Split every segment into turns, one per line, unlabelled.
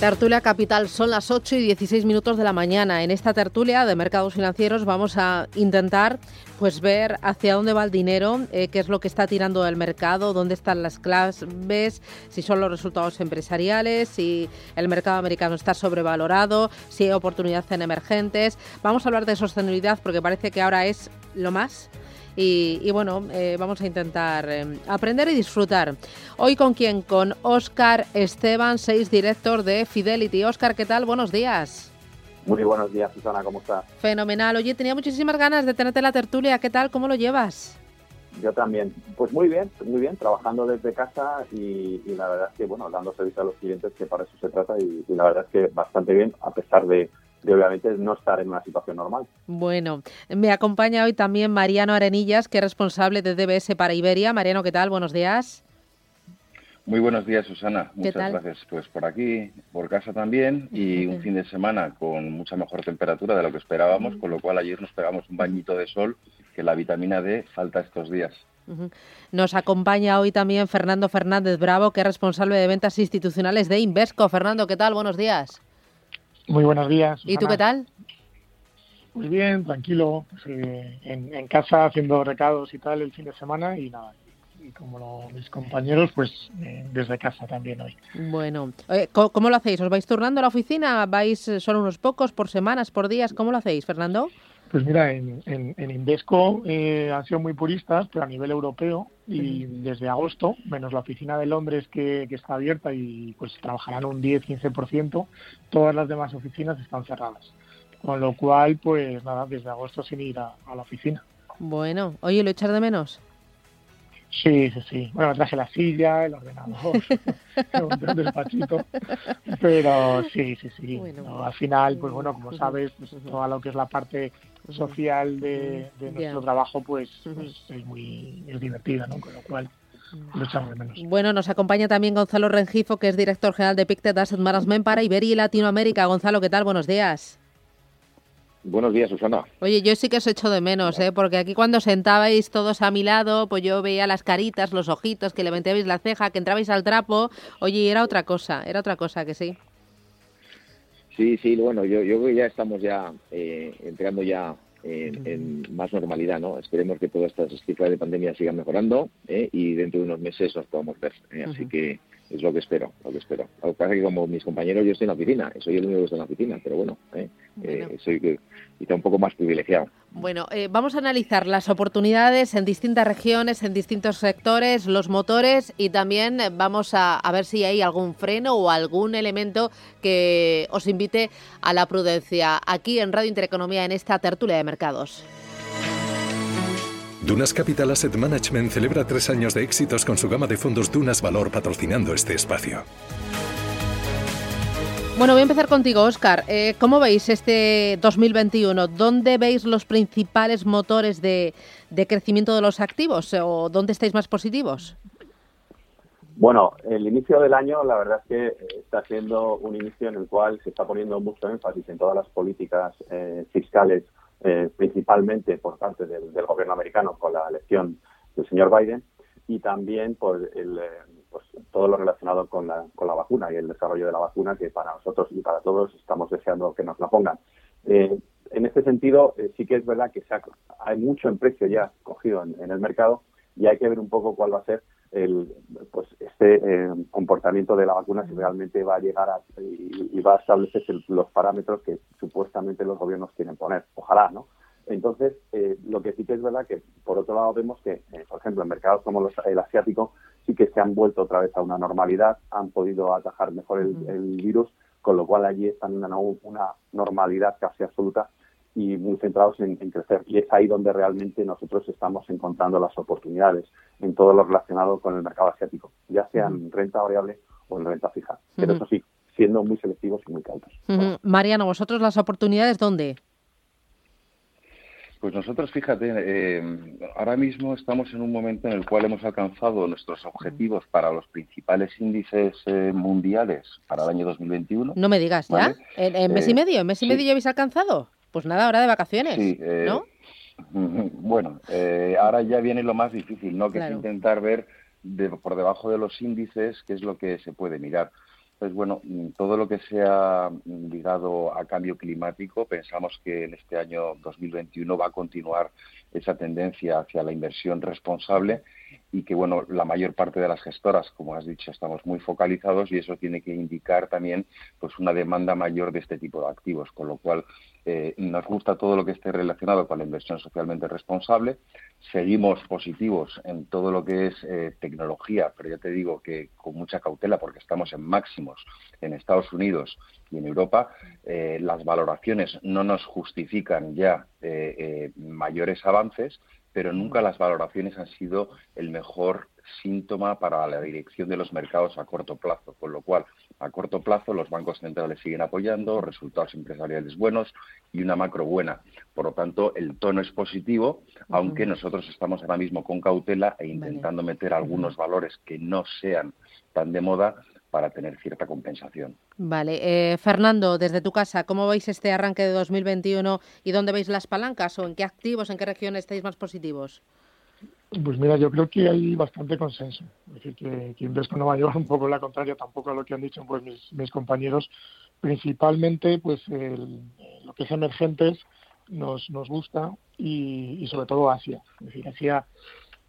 Tertulia Capital, son las 8 y 16 minutos de la mañana. En esta tertulia de mercados financieros vamos a intentar pues ver hacia dónde va el dinero, eh, qué es lo que está tirando el mercado, dónde están las claves, si son los resultados empresariales, si el mercado americano está sobrevalorado, si hay oportunidad en emergentes. Vamos a hablar de sostenibilidad porque parece que ahora es lo más. Y, bueno, eh, vamos a intentar eh, aprender y disfrutar. Hoy con quién? Con Óscar Esteban, seis director de Fidelity. Óscar, ¿qué tal? Buenos días.
Muy buenos días, Susana, ¿cómo estás?
Fenomenal. Oye, tenía muchísimas ganas de tenerte en la tertulia. ¿Qué tal? ¿Cómo lo llevas?
Yo también. Pues muy bien, muy bien, trabajando desde casa y, la verdad es que, bueno, dando servicio a los clientes, que para eso se trata, y la verdad es que bastante bien, a pesar de, de obviamente no estar en una situación normal.
Bueno, me acompaña hoy también Mariano Arenillas, que es responsable de DBS para Iberia. Mariano, ¿qué tal? Buenos días.
Muy buenos días, Susana. Muchas gracias. Pues por aquí, por casa también, y un fin de semana con mucha mejor temperatura de lo que esperábamos, con lo cual ayer nos pegamos un bañito de sol, que la vitamina D falta estos días.
Nos acompaña hoy también Fernando Fernández Bravo, que es responsable de ventas institucionales de Invesco. Fernando, ¿qué tal? Buenos días.
Muy buenos días.
¿Y tú qué tal?
Muy bien, tranquilo, pues, eh, en, casa haciendo recados y tal el fin de semana y nada, y como mis compañeros, pues eh, desde casa también hoy.
Bueno, ¿cómo, lo hacéis? ¿Os vais turnando a la oficina? ¿Vais eh, solo unos pocos, por semanas, por días? ¿Cómo lo hacéis, Fernando?
Pues mira, en, en, Invesco eh, han sido muy puristas, pero a nivel europeo y desde agosto, menos la oficina de Londres que, que está abierta y pues trabajarán un 10-15%, todas las demás oficinas están cerradas. Con lo cual, pues nada, desde agosto sin ir a, a la oficina.
Bueno, oye, ¿lo echar de menos?
Sí, sí, sí. Bueno, traje la silla, el ordenador, un despachito. Pero sí, sí, sí. al final, pues bueno, como sabes, pues, todo lo que es la parte social de, nuestro trabajo, pues, pues, es muy es divertida, ¿no? Con lo cual lo echamos de menos.
Bueno, nos acompaña también Gonzalo Rengifo, que es director general de Pictet Asset Management para Iberia y Latinoamérica. Gonzalo, ¿qué tal? Buenos días.
Buenos días, Susana.
Oye, yo sí que os echo de menos, ¿eh? porque aquí cuando sentabais todos a mi lado, pues yo veía las caritas, los ojitos, que levantabais la ceja, que entrabais al trapo. Oye, era otra cosa, era otra cosa, que sí.
Sí, sí, bueno, yo, yo creo que ya estamos ya eh, entrando ya en, más normalidad, ¿no? Esperemos que todas estas cifras de pandemia sigan mejorando ¿eh? y dentro de unos meses nos podamos ver. ¿eh? Así que es lo que espero, lo que espero. Lo que pasa es que como mis compañeros yo estoy en la oficina, soy el único que está en la oficina, pero bueno, ¿eh? Eh, soy quizá un poco más privilegiado.
Bueno, eh, vamos a analizar las oportunidades en distintas regiones, en distintos sectores, los motores y también vamos a, a ver si hay algún freno o algún elemento que os invite a la prudencia aquí en Radio Intereconomía en esta tertulia de mercados.
Dunas Capital Asset Management celebra tres años de éxitos con su gama de fondos Dunas Valor patrocinando este espacio.
Bueno, voy a empezar contigo, Oscar. Eh, ¿Cómo veis este 2021? ¿Dónde veis los principales motores de, crecimiento de los activos o dónde estáis más positivos?
Bueno, el inicio del año la verdad es que está siendo un inicio en el cual se está poniendo mucho énfasis en todas las políticas eh, fiscales eh, principalmente por parte del, gobierno americano con la elección del señor Biden y también por el, eh, pues, todo lo relacionado con la, con la vacuna y el desarrollo de la vacuna que para nosotros y para todos estamos deseando que nos la pongan. Eh, en este sentido, sí que es verdad que se hay mucho en precio ya cogido en, el mercado y hay que ver un poco cuál va a ser el, pues este eh, comportamiento de la vacuna si realmente va a llegar a, y, va a establecerse los parámetros que supuestamente los gobiernos quieren poner. Ojalá, ¿no? Entonces, eh, lo que sí que es verdad que, por otro lado, vemos que, eh, por ejemplo, en mercados como los, el asiático sí que se han vuelto otra vez a una normalidad, han podido atajar mejor el, virus, con lo cual allí están en una, una normalidad casi absoluta y muy centrados en, crecer. Y es ahí donde realmente nosotros estamos encontrando las oportunidades en todo lo relacionado con el mercado asiático, ya sea en renta variable o en renta fija. Pero eso sí, siendo muy selectivos y muy cautos.
Mariano, ¿vosotros las oportunidades dónde?
Pues nosotros, fíjate, eh, ahora mismo estamos en un momento en el cual hemos alcanzado nuestros objetivos para los principales índices eh, mundiales para el año 2021.
No me digas, ¿ya? ¿En, mes y eh, medio? ¿En mes y medio ya habéis alcanzado? Pues nada, hora de vacaciones, sí, ¿no?
Bueno, ahora ya viene lo más difícil, ¿no? Que es intentar ver por debajo de los índices qué es lo que se puede mirar. Pues bueno, todo lo que sea ligado a cambio climático, pensamos que en este año 2021 va a continuar esa tendencia hacia la inversión responsable y que bueno, la mayor parte de las gestoras, como has dicho, estamos muy focalizados y eso tiene que indicar también pues una demanda mayor de este tipo de activos, con lo cual eh, nos gusta todo lo que esté relacionado con la inversión socialmente responsable. Seguimos positivos en todo lo que es eh, tecnología, pero ya te digo que con mucha cautela porque estamos en máximos en Estados Unidos y en Europa. Eh, las valoraciones no nos justifican ya mayores avances pero nunca las valoraciones han sido el mejor síntoma para la dirección de los mercados a corto plazo, con lo cual a corto plazo los bancos centrales siguen apoyando, resultados empresariales buenos y una macro buena. Por lo tanto, el tono es positivo, aunque nosotros estamos ahora mismo con cautela e intentando meter algunos valores que no sean tan de moda para tener cierta compensación.
Vale. Eh, Fernando, desde tu casa, ¿cómo veis este arranque de 2021 y dónde veis las palancas o en qué activos, en qué regiones estáis más positivos?
Pues mira, yo creo que hay bastante consenso. Es decir, que, que Invesco no va a llevar un poco la contraria tampoco a lo que han dicho pues, mis, compañeros. Principalmente, pues lo que es emergentes nos, nos gusta y, y sobre todo Asia. Es decir, Asia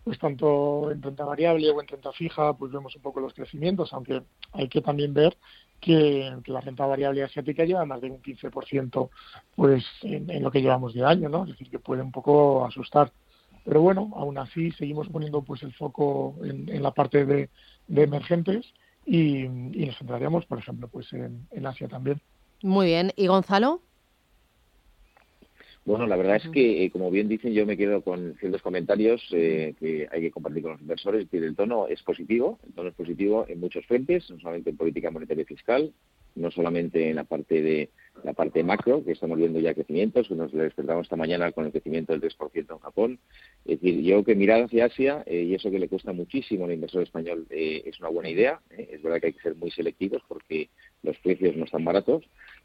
pues tanto en renta variable o en renta fija, pues vemos un poco los crecimientos, aunque hay que también ver que, la renta variable asiática lleva más de un 15% pues en, lo que llevamos de año, ¿no? Es decir, que puede un poco asustar. Pero bueno, aún así seguimos poniendo pues el foco en, la parte de, emergentes y, nos centraríamos, por ejemplo, pues en, en Asia también.
Muy bien. ¿Y Gonzalo?
Bueno, la verdad es que, eh, como bien dicen, yo me quedo con ciertos comentarios eh, que hay que compartir con los inversores. Que el tono es positivo, el tono es positivo en muchos frentes, no solamente en política monetaria y fiscal, no solamente en la parte de la parte macro, que estamos viendo ya crecimientos, que nos despertamos esta mañana con el crecimiento del 3% en Japón. Es decir, yo que mirar hacia Asia, eh, y eso que le cuesta muchísimo al inversor español, es una buena idea. Es verdad que hay que ser muy selectivos porque los precios no están baratos,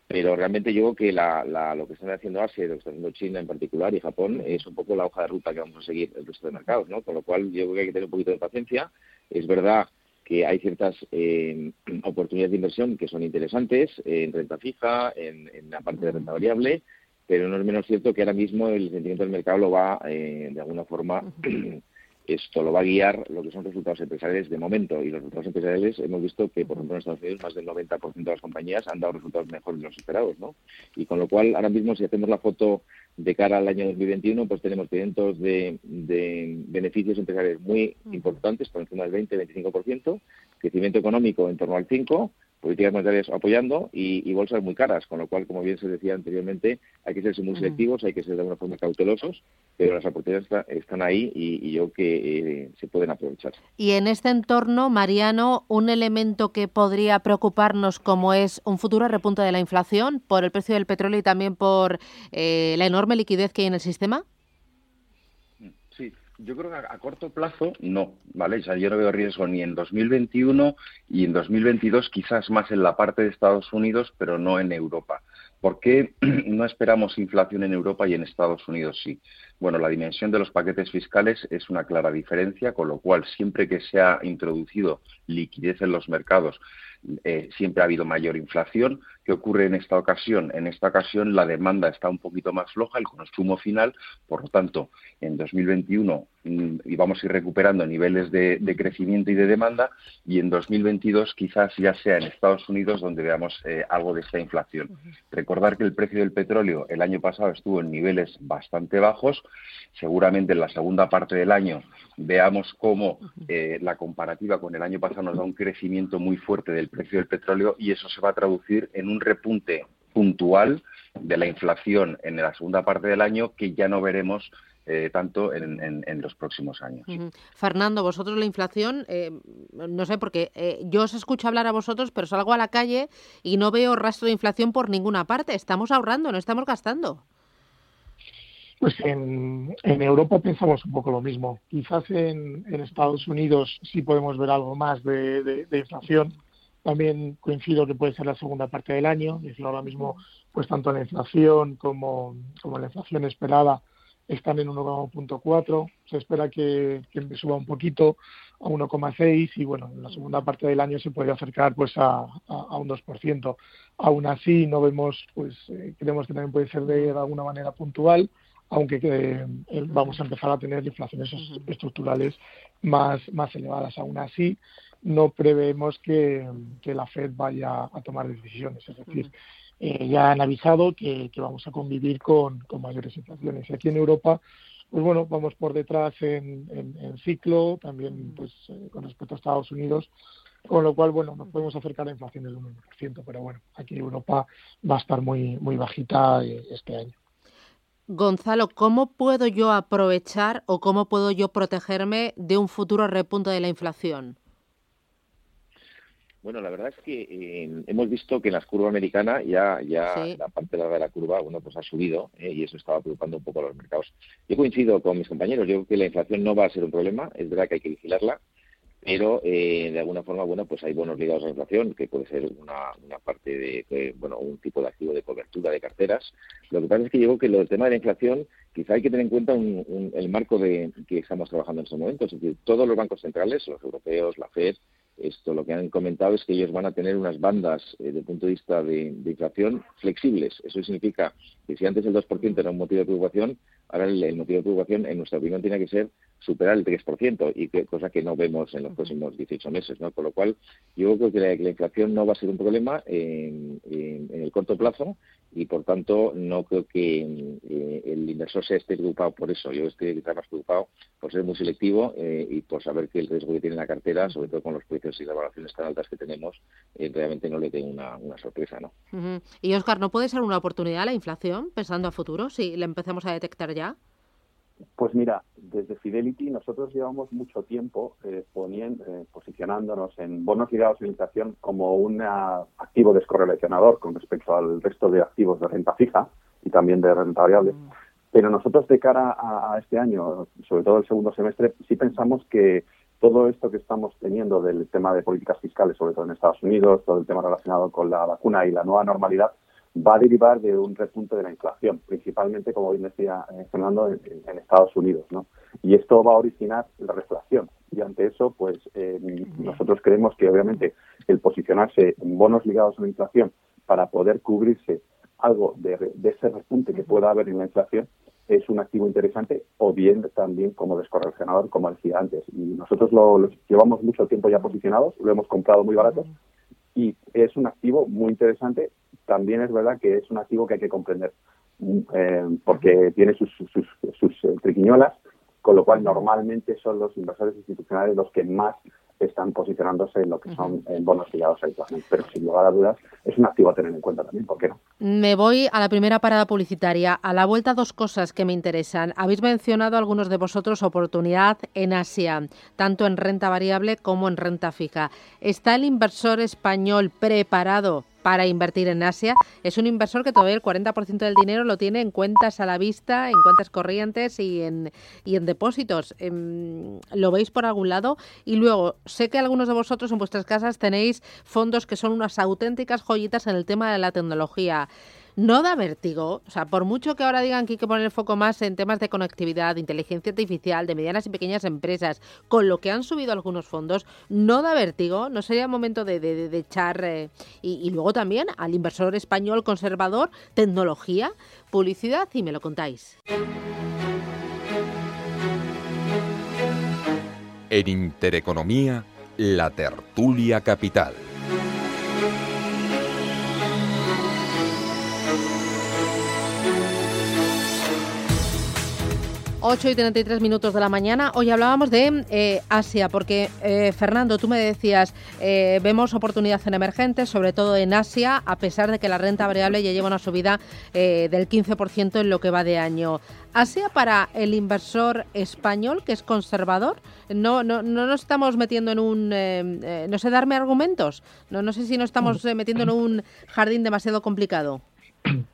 pero realmente yo creo que la, lo que están haciendo Asia lo que está haciendo China en particular y Japón es un poco la hoja de ruta que vamos a seguir el resto de mercados, ¿no? Con lo cual yo creo que hay que tener un poquito de paciencia. Es verdad que hay ciertas eh, oportunidades de inversión que son interesantes en renta fija, en, la parte de renta variable, pero no es menos cierto que ahora mismo el sentimiento del mercado lo va, eh, de alguna forma, esto lo va a guiar lo que son resultados empresariales de momento. Y los resultados empresariales hemos visto que, por ejemplo, en Estados Unidos más del 90% de las compañías han dado resultados mejores de los esperados. ¿no? Y con lo cual, ahora mismo, si hacemos la foto de cara al año 2021, pues tenemos cientos de, de beneficios empresariales muy importantes, por encima del 20-25%, crecimiento económico en torno al 5%, políticas monetarias apoyando y, bolsas muy caras, con lo cual, como bien se decía anteriormente, hay que ser muy selectivos, hay que ser de alguna forma cautelosos, pero las oportunidades están ahí y, yo que eh, se pueden aprovechar.
Y en este entorno, Mariano, un elemento que podría preocuparnos como es un futuro repunte de la inflación por el precio del petróleo y también por eh, la enorme liquidez que hay en el sistema.
Yo creo que a, corto plazo no, ¿vale? O sea, yo no veo riesgo ni en 2021 y en 2022 quizás más en la parte de Estados Unidos, pero no en Europa. ¿Por qué no esperamos inflación en Europa y en Estados Unidos sí? Bueno, la dimensión de los paquetes fiscales es una clara diferencia, con lo cual siempre que se ha introducido liquidez en los mercados, eh, siempre ha habido mayor inflación. ¿Qué ocurre en esta ocasión? En esta ocasión la demanda está un poquito más floja, el consumo final, por lo tanto, en 2021 mm, vamos a ir recuperando niveles de, crecimiento y de demanda y en 2022 quizás ya sea en Estados Unidos donde veamos eh, algo de esta inflación. Recordar que el precio del petróleo el año pasado estuvo en niveles bastante bajos, seguramente en la segunda parte del año veamos cómo eh, la comparativa con el año pasado nos da un crecimiento muy fuerte del precio del petróleo y eso se va a traducir en un repunte puntual de la inflación en la segunda parte del año que ya no veremos eh, tanto en, los próximos años.
Fernando, vosotros la inflación, eh, no sé, porque yo os escucho hablar a vosotros, pero salgo a la calle y no veo rastro de inflación por ninguna parte. Estamos ahorrando, no estamos gastando.
Pues en, Europa pensamos un poco lo mismo. Quizás en, Estados Unidos sí podemos ver algo más de, inflación. También coincido que puede ser la segunda parte del año. Es ahora mismo, pues tanto la inflación como, la inflación esperada están en 1,4. Se espera que, suba un poquito a 1,6 y bueno, en la segunda parte del año se puede acercar pues a, un 2%. Aún así, no vemos, pues eh, creemos que también puede ser de alguna manera puntual aunque eh, vamos a empezar a tener inflaciones estructurales más, más elevadas. Aún así, no prevemos que, la Fed vaya a tomar decisiones. Es decir, eh, ya han avisado que, vamos a convivir con, mayores inflaciones. Y aquí en Europa, pues bueno, vamos por detrás en, ciclo, también pues eh, con respecto a Estados Unidos, con lo cual, bueno, nos podemos acercar a inflación del 1%, pero bueno, aquí en Europa va a estar muy, muy bajita este año.
Gonzalo, ¿cómo puedo yo aprovechar o cómo puedo yo protegerme de un futuro repunte de la inflación?
Bueno, la verdad es que eh, hemos visto que en la curva americana ya, ya la parte de la curva bueno, pues ha subido eh, y eso estaba preocupando un poco a los mercados. Yo coincido con mis compañeros, yo creo que la inflación no va a ser un problema, es verdad que hay que vigilarla, pero eh, de alguna forma, bueno, pues hay bonos ligados a la inflación, que puede ser una, una parte de, bueno, un tipo de activo de cobertura de carteras. Lo que pasa es que yo que el tema de la inflación, quizá hay que tener en cuenta el marco de que estamos trabajando en estos momentos. Es decir, todos los bancos centrales, los europeos, la FED, esto lo que han comentado es que ellos van a tener unas bandas eh, desde el punto de vista de, inflación flexibles. Eso significa que si antes el 2% era un motivo de preocupación, ahora el, motivo de preocupación, en nuestra opinión, tiene que ser superar el 3%, y que, cosa que no vemos en los próximos 18 meses. ¿no? Por lo cual, yo creo que la, inflación no va a ser un problema en, el corto plazo y, por tanto, no creo que eh, el inversor se esté preocupado por eso. Yo estoy más preocupado por ser muy selectivo eh, y por saber que el riesgo que tiene la cartera, sobre todo con los precios y las valoraciones tan altas que tenemos, eh, realmente no le tengo una, sorpresa. ¿no?
Y, Oscar, ¿no puede ser una oportunidad la inflación, pensando a futuro, si la empezamos a detectar ya?
Pues mira, desde Fidelity nosotros llevamos mucho tiempo eh, poniendo, eh, posicionándonos en bonos ligados a la inflación como un activo descorrelacionador con respecto al resto de activos de renta fija y también de renta variable. Mm. Pero nosotros de cara a, este año, sobre todo el segundo semestre, sí pensamos que todo esto que estamos teniendo del tema de políticas fiscales, sobre todo en Estados Unidos, todo el tema relacionado con la vacuna y la nueva normalidad, va a derivar de un repunte de la inflación, principalmente, como bien decía eh, Fernando, en, Estados Unidos. ¿no? Y esto va a originar la reflación. Y ante eso, pues eh, nosotros creemos que obviamente el posicionarse en bonos ligados a la inflación para poder cubrirse algo de, ese repunte que pueda haber en la inflación es un activo interesante o bien también como descorrelacionador, como decía antes. Y nosotros lo, llevamos mucho tiempo ya posicionados, lo hemos comprado muy barato y es un activo muy interesante también es verdad que es un activo que hay que comprender, eh, porque tiene sus, sus, sus, eh, triquiñuelas, con lo cual normalmente son los inversores institucionales los que más están posicionándose en lo que son bonos ligados a inflación. Pero sin lugar a dudas es un activo a tener en cuenta también, ¿por qué no?
Me voy a la primera parada publicitaria. A la vuelta dos cosas que me interesan. Habéis mencionado algunos de vosotros oportunidad en Asia, tanto en renta variable como en renta fija. ¿Está el inversor español preparado para invertir en Asia. Es un inversor que todavía el 40% del dinero lo tiene en cuentas a la vista, en cuentas corrientes y en, y en depósitos. Em, ¿Lo veis por algún lado? Y luego, sé que algunos de vosotros en vuestras casas tenéis fondos que son unas auténticas joyitas en el tema de la tecnología. No da vértigo. O sea, por mucho que ahora digan que hay que poner el foco más en temas de conectividad, de inteligencia artificial, de medianas y pequeñas empresas, con lo que han subido algunos fondos, no da vértigo. No sería momento de, echar. Eh, y, luego también al inversor español conservador, tecnología, publicidad, y me lo contáis.
En Intereconomía, la tertulia capital.
8 y 33 minutos de la mañana. Hoy hablábamos de eh, Asia, porque eh, Fernando, tú me decías, eh, vemos oportunidad en emergentes, sobre todo en Asia, a pesar de que la renta variable ya lleva una subida del 15% en lo que va de año. Asia para el inversor español, que es conservador, no, no, no nos estamos metiendo en un, no sé, darme argumentos, no, no sé si nos estamos metiendo en un jardín demasiado complicado.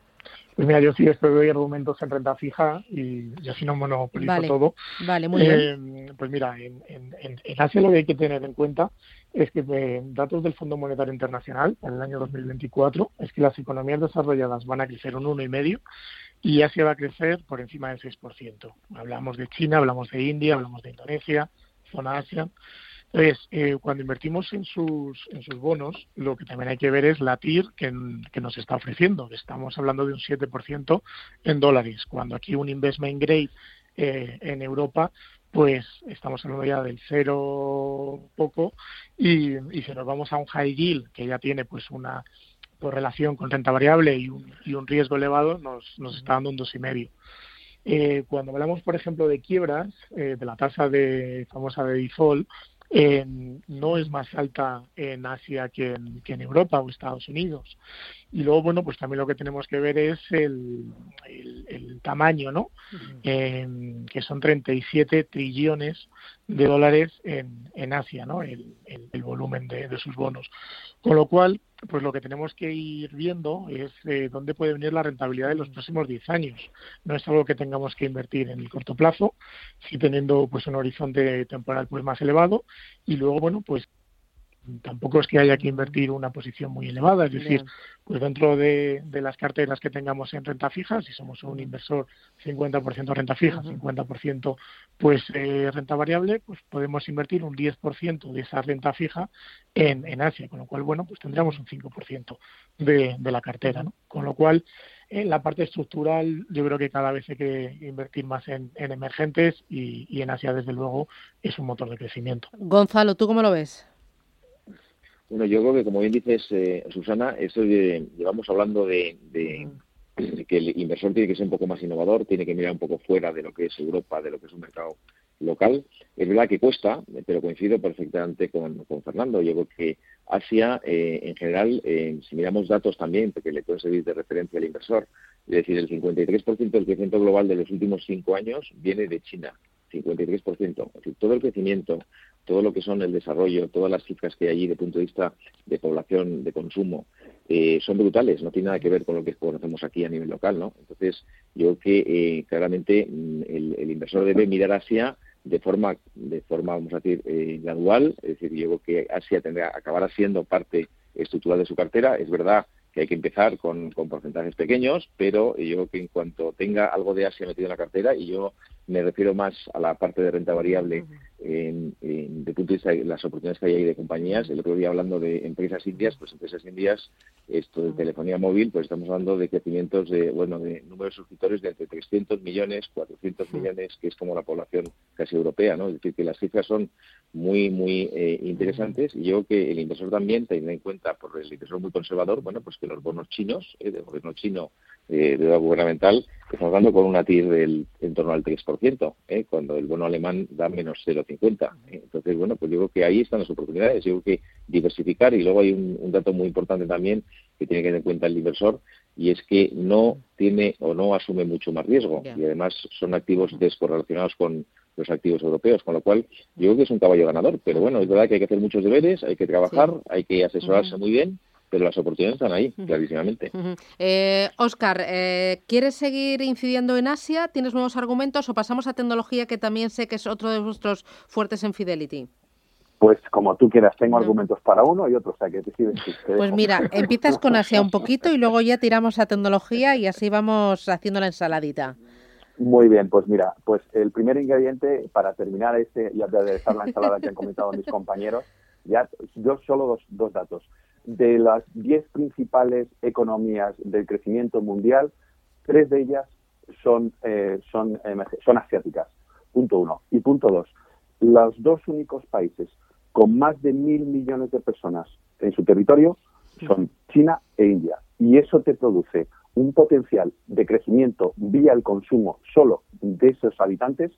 Pues mira, yo sí estoy doy argumentos en renta fija y, así no monopolizo todo.
Vale, muy bien.
Eh, pues mira, en, en, en, Asia lo que hay que tener en cuenta es que eh, datos del Fondo Monetario Internacional en el año 2024 es que las economías desarrolladas van a crecer un 1,5 y Asia va a crecer por encima del 6%. Hablamos de China, hablamos de India, hablamos de Indonesia, zona Asia. Entonces, eh, cuando invertimos en sus, en sus bonos, lo que también hay que ver es la TIR que, que nos está ofreciendo. Estamos hablando de un 7% en dólares, cuando aquí un investment grade eh, en Europa pues estamos hablando ya del cero poco y, y, si nos vamos a un high yield que ya tiene pues una pues, relación con renta variable y un, y un riesgo elevado nos, nos está dando un dos y medio eh, cuando hablamos por ejemplo de quiebras de la tasa de famosa de default no es más alta en Asia que en, que en, Europa o Estados Unidos. Y luego, bueno, pues también lo que tenemos que ver es el, el, tamaño, ¿no? que son 37 trillones de dólares en, en Asia, ¿no? El, el volumen de, de, sus bonos. Con lo cual, pues lo que tenemos que ir viendo es eh, dónde puede venir la rentabilidad de los próximos 10 años. No es algo que tengamos que invertir en el corto plazo, sí teniendo pues un horizonte temporal pues más elevado y luego bueno pues tampoco es que haya que invertir una posición muy elevada, es decir, pues dentro de, las carteras que tengamos en renta fija, si somos un inversor 50% renta fija, 50% pues eh, renta variable, pues podemos invertir un 10% de esa renta fija en, en Asia, con lo cual, bueno, pues tendríamos un 5% de, de la cartera, ¿no? Con lo cual, en la parte estructural, yo creo que cada vez hay que invertir más en, en emergentes y, y en Asia, desde luego, es un motor de crecimiento.
Gonzalo, ¿tú cómo lo ves?
Bueno, yo creo que, como bien dices, eh, Susana, eso llevamos hablando de, que el inversor tiene que ser un poco más innovador, tiene que mirar un poco fuera de lo que es Europa, de lo que es un mercado local. Es verdad que cuesta, pero coincido perfectamente con, Fernando. Yo creo que Asia, eh, en general, eh, si miramos datos también, porque le puede servir de referencia al inversor, es decir, el 53% del crecimiento global de los últimos cinco años viene de China. 53%. Es decir, todo el crecimiento todo lo que son el desarrollo, todas las cifras que hay allí de punto de vista de población, de consumo, eh, son brutales, no tiene nada que ver con lo que conocemos aquí a nivel local, ¿no? Entonces, yo creo que eh, claramente mm, el, inversor debe mirar Asia de forma, de forma vamos a decir, eh, gradual, es decir, yo creo que Asia tendrá, acabará siendo parte estructural de su cartera, es verdad que hay que empezar con, con porcentajes pequeños, pero yo creo que en cuanto tenga algo de Asia metido en la cartera, y yo me refiero más a la parte de renta variable en, de punto de vista de las oportunidades que hay ahí de compañías. El otro día hablando de empresas indias, pues empresas indias, esto de telefonía móvil, pues estamos hablando de crecimientos de, bueno, de número de suscriptores de entre 300 millones, 400 millones, que es como la población casi europea, ¿no? Es decir, que las cifras son muy, muy eh, interesantes. Y yo creo que el inversor también, teniendo en cuenta por el inversor muy conservador, bueno, pues que los bonos chinos, eh, del gobierno chino, eh, de deuda gubernamental, estamos dando con una TIR del en torno al 3%, ¿eh? cuando el bono alemán da menos 0,50. ¿eh? Entonces, bueno, pues creo que ahí están las oportunidades. Creo que diversificar y luego hay un, dato muy importante también que tiene que tener en cuenta el inversor y es que no tiene o no asume mucho más riesgo y además son activos descorrelacionados con los activos europeos, con lo cual yo creo que es un caballo ganador. Pero bueno, es verdad que hay que hacer muchos deberes, hay que trabajar, hay que asesorarse muy bien pero las oportunidades están ahí, clarísimamente.
Oscar, eh, eh, ¿quieres seguir incidiendo en Asia? ¿Tienes nuevos argumentos o pasamos a tecnología que también sé que es otro de vuestros fuertes en Fidelity?
Pues como tú quieras, tengo argumentos para uno y otro, o sea que decides.
Pues mira, empiezas con Asia un poquito y luego ya tiramos a tecnología y así vamos haciendo la ensaladita.
Muy bien, pues mira, pues el primer ingrediente para terminar este y aderezar la ensalada que han comentado mis compañeros, ya yo solo dos, dos datos. De las diez principales economías del crecimiento mundial, tres de ellas son, eh, son, son asiáticas. Punto uno. Y punto dos, los dos únicos países con más de mil millones de personas en su territorio son China e India. Y eso te produce un potencial de crecimiento vía el consumo solo de esos habitantes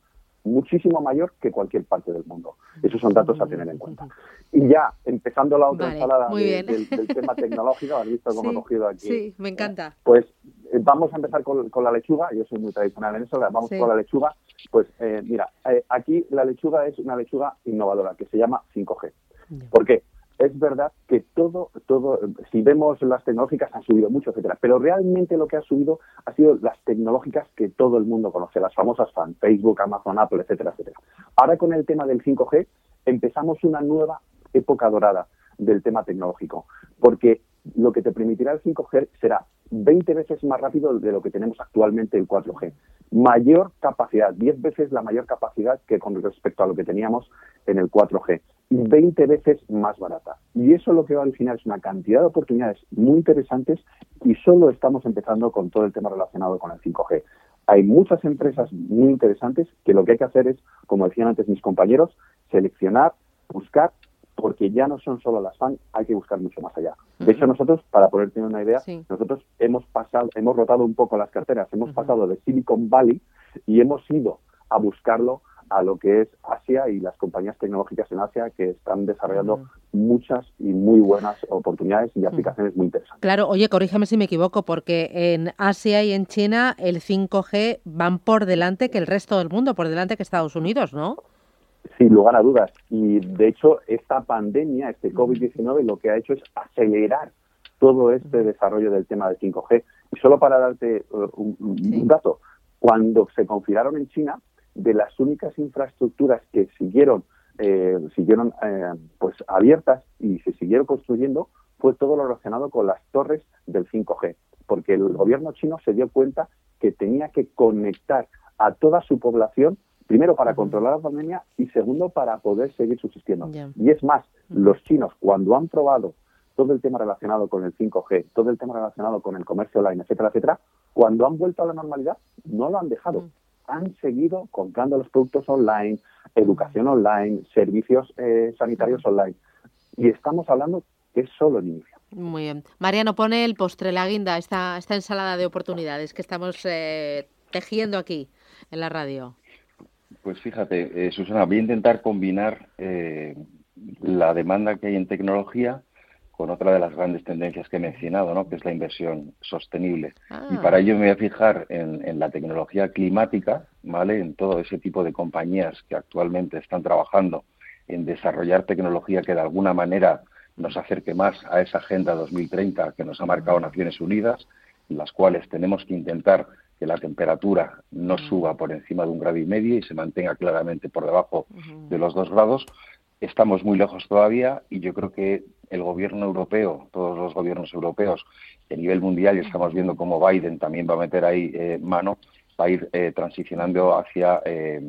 muchísimo mayor que cualquier parte del mundo. Esos son datos a tener en cuenta. Y ya, empezando la otra ensalada del, tema tecnológico, has visto cómo he cogido aquí.
Sí, me encanta.
Pues eh, vamos a empezar con, la lechuga, yo soy muy tradicional en eso, vamos con la lechuga. Pues eh, mira, eh, aquí la lechuga es una lechuga innovadora que se llama 5G. ¿Por qué? Es verdad que todo, todo, si vemos las tecnológicas han subido mucho, etcétera, pero realmente lo que ha subido ha sido las tecnológicas que todo el mundo conoce, las famosas fan, Facebook, Amazon, Apple, etcétera, etcétera. Ahora con el tema del 5G empezamos una nueva época dorada del tema tecnológico, porque lo que te permitirá el 5G será 20 veces más rápido de lo que tenemos actualmente el 4G. Mayor capacidad, 10 veces la mayor capacidad que con respecto a lo que teníamos en el 4G y 20 veces más barata. Y eso lo que va a originar es una cantidad de oportunidades muy interesantes y solo estamos empezando con todo el tema relacionado con el 5G. Hay muchas empresas muy interesantes que lo que hay que hacer es, como decían antes mis compañeros, seleccionar, buscar porque ya no son solo las FAN, hay que buscar mucho más allá. De hecho, nosotros, para poder tener una idea, nosotros hemos pasado, hemos rotado un poco las carteras, hemos pasado de Silicon Valley y hemos ido a buscarlo a lo que es Asia y las compañías tecnológicas en Asia que están desarrollando muchas y muy buenas oportunidades y aplicaciones muy interesantes.
Claro, oye, corrígeme si me equivoco, porque en Asia y en China el 5G van por delante que el resto del mundo, por delante que Estados Unidos, ¿no?
Sin lugar a dudas. Y de hecho, esta pandemia, este COVID-19, lo que ha hecho es acelerar todo este desarrollo del tema del 5G. Y solo para darte uh, un, dato, cuando se confinaron en China, de las únicas infraestructuras que siguieron eh, siguieron eh, pues abiertas y se siguieron construyendo fue todo lo relacionado con las torres del 5G, porque el gobierno chino se dio cuenta que tenía que conectar a toda su población Primero, para controlar la pandemia y segundo, para poder seguir subsistiendo. Y es más, los chinos, cuando han probado todo el tema relacionado con el 5G, todo el tema relacionado con el comercio online, etcétera, etcétera, cuando han vuelto a la normalidad, no lo han dejado. Han seguido comprando los productos online, educación online, servicios eh, sanitarios online. Y estamos hablando que es solo el inicio.
Muy bien. Mariano, pone el postre, la guinda, esta, esta ensalada de oportunidades que estamos eh, tejiendo aquí en la radio.
Pues fíjate, eh, Susana, voy a intentar combinar eh, la demanda que hay en tecnología con otra de las grandes tendencias que he mencionado, ¿no? que es la inversión sostenible. Y para ello me voy a fijar en, la tecnología climática, ¿vale? en todo ese tipo de compañías que actualmente están trabajando en desarrollar tecnología que de alguna manera nos acerque más a esa Agenda 2030 que nos ha marcado Naciones Unidas, en las cuales tenemos que intentar que la temperatura no suba por encima de un grado y medio y se mantenga claramente por debajo de los dos grados. Estamos muy lejos todavía y yo creo que el gobierno europeo, todos los gobiernos europeos a nivel mundial, y estamos viendo cómo Biden también va a meter ahí eh, mano, va a ir eh, transicionando hacia eh,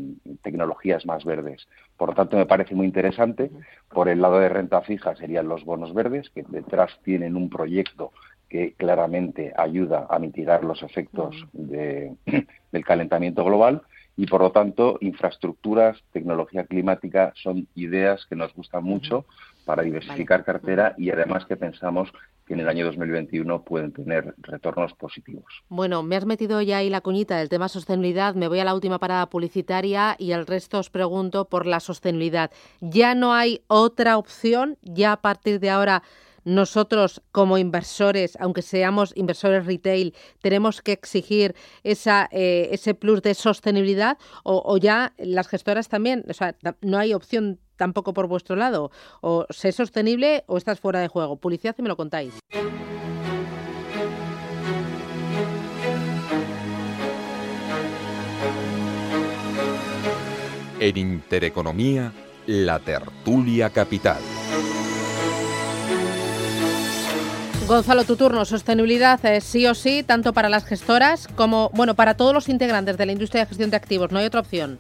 tecnologías más verdes. Por lo tanto, me parece muy interesante. Por el lado de renta fija serían los bonos verdes, que detrás tienen un proyecto que claramente ayuda a mitigar los efectos de, del calentamiento global y por lo tanto infraestructuras, tecnología climática son ideas que nos gustan mucho para diversificar cartera y además que pensamos que en el año 2021 pueden tener retornos positivos.
Bueno, me has metido ya ahí la cuñita del tema sostenibilidad, me voy a la última parada publicitaria y el resto os pregunto por la sostenibilidad. ¿Ya no hay otra opción? ¿Ya a partir de ahora nosotros como inversores, aunque seamos inversores retail, tenemos que exigir eh, ese plus de sostenibilidad o, ya las gestoras también, o sea, no hay opción tampoco por vuestro lado, o sé sostenible o estás fuera de juego. Publicidad y me lo contáis.
En Intereconomía, la tertulia capital.
Gonzalo, tu turno. Sostenibilidad es sí o sí, tanto para las gestoras como, bueno, para todos los integrantes de la industria de gestión de activos. No hay otra opción.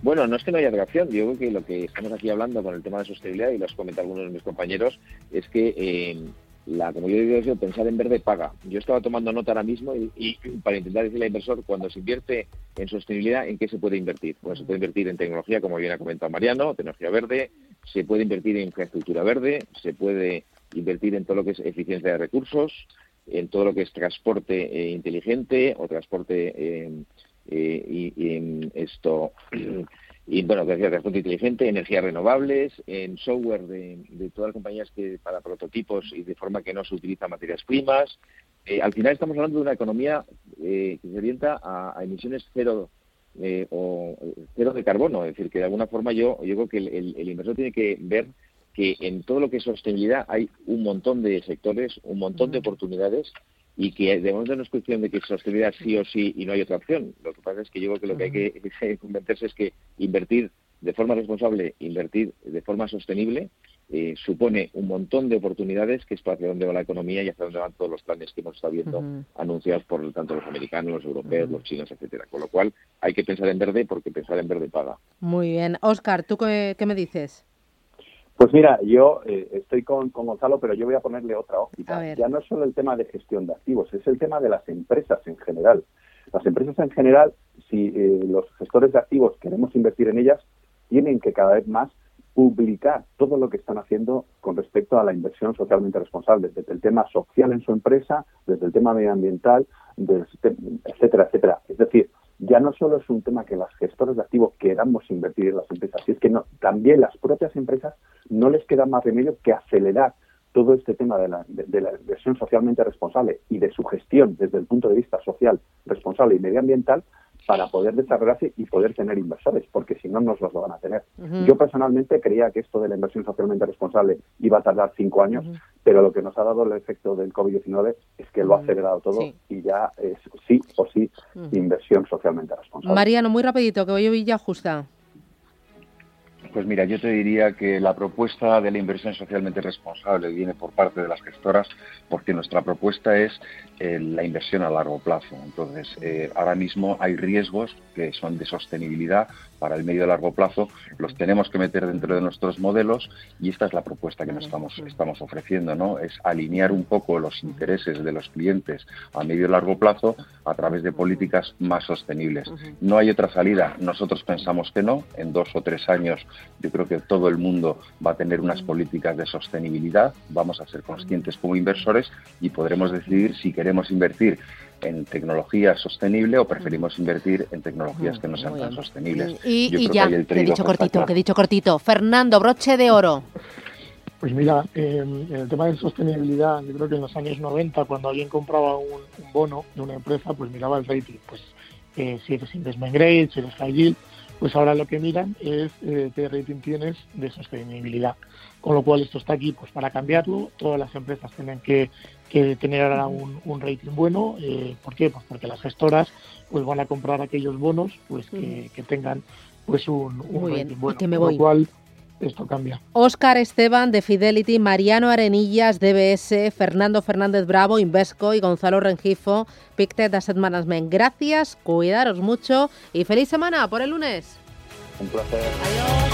Bueno, no es que no haya otra opción. Yo creo que lo que estamos aquí hablando con el tema de sostenibilidad, y lo has comentado algunos de mis compañeros, es que eh, la, como yo digo, pensar en verde paga. Yo estaba tomando nota ahora mismo y, para intentar decirle al inversor, cuando se invierte en sostenibilidad, ¿en qué se puede invertir? Pues se puede invertir en tecnología, como bien ha comentado Mariano, tecnología verde, se puede invertir en infraestructura verde, se puede invertir en todo lo que es eficiencia de recursos, en todo lo que es transporte eh, inteligente o transporte eh, eh, en esto y bueno, decía, transporte inteligente, energías renovables, en software de, todas las compañías que para prototipos y de forma que no se utilizan materias primas. al final estamos hablando de una economía que se orienta a, emisiones cero o cero de carbono, es decir, que de alguna forma yo, yo creo que el inversor tiene que ver que en todo lo que es sostenibilidad hay un montón de sectores, un montón de oportunidades y que de momento no es cuestión de que sostenibilidad sí o sí y no hay otra opción. Lo que pasa es que yo creo que lo que hay que convencerse es que invertir de forma responsable, invertir de forma sostenible, eh, supone un montón de oportunidades que es para hacia dónde va la economía y hacia dónde van todos los planes que hemos estado viendo anunciados por tanto los americanos, los europeos, los chinos, etcétera. Con lo cual hay que pensar en verde porque pensar en verde paga.
Muy bien. Oscar, ¿tú qué me dices?
Pues mira, yo eh, estoy con, Gonzalo, pero yo voy a ponerle otra óptica. Ya no es solo el tema de gestión de activos, es el tema de las empresas en general. Las empresas en general, si eh, los gestores de activos queremos invertir en ellas, tienen que cada vez más publicar todo lo que están haciendo con respecto a la inversión socialmente responsable, desde el tema social en su empresa, desde el tema medioambiental, etcétera, etcétera. Es decir, ya no solo es un tema que las gestores de activos queramos invertir en las empresas, es que no, también las propias empresas no les queda más remedio que acelerar todo este tema de la, de, la, inversión socialmente responsable y de su gestión desde el punto de vista social, responsable y medioambiental para poder desarrollarse y poder tener inversores, porque si no, no los van a tener. Yo personalmente creía que esto de la inversión socialmente responsable iba a tardar cinco años, pero lo que nos ha dado el efecto del COVID-19 es que lo ha acelerado todo y ya es sí o sí inversión socialmente responsable.
Mariano, muy rapidito, que voy a Villa Justa.
Pues mira, yo te diría que la propuesta de la inversión socialmente responsable viene por parte de las gestoras porque nuestra propuesta es eh, la inversión a largo plazo. Entonces, eh, ahora mismo hay riesgos que son de sostenibilidad para el medio y largo plazo, los tenemos que meter dentro de nuestros modelos y esta es la propuesta que nos estamos, estamos ofreciendo, ¿no? Es alinear un poco los intereses de los clientes a medio y largo plazo a través de políticas más sostenibles. No hay otra salida. Nosotros pensamos que no. En dos o tres años yo creo que todo el mundo va a tener unas políticas de sostenibilidad. Vamos a ser conscientes como inversores y podremos decidir si queremos invertir en tecnología sostenible o preferimos invertir en tecnologías que no sean tan sostenibles.
Y, ya, que, he dicho cortito, que he dicho cortito. Fernando, broche de oro.
Pues mira, en el tema de sostenibilidad, yo creo que en los años 90, cuando alguien compraba un, bono de una empresa, pues miraba el rating. Pues eh, si eres investment grade, si eres high yield, pues ahora lo que miran es eh, qué rating tienes de sostenibilidad. Con lo cual esto está aquí pues para cambiarlo. Todas las empresas tienen que, tener ahora un, rating bueno. Eh, ¿Por qué? Pues porque las gestoras pues van a comprar aquellos bonos pues que, tengan pues un, rating bueno. Con lo cual esto cambia.
Óscar Esteban de Fidelity, Mariano Arenillas, DBS, Fernando Fernández Bravo, Invesco y Gonzalo Rengifo, Pictet Asset Management. Gracias, cuidaros mucho y feliz semana por el lunes.
Un placer.
Adiós.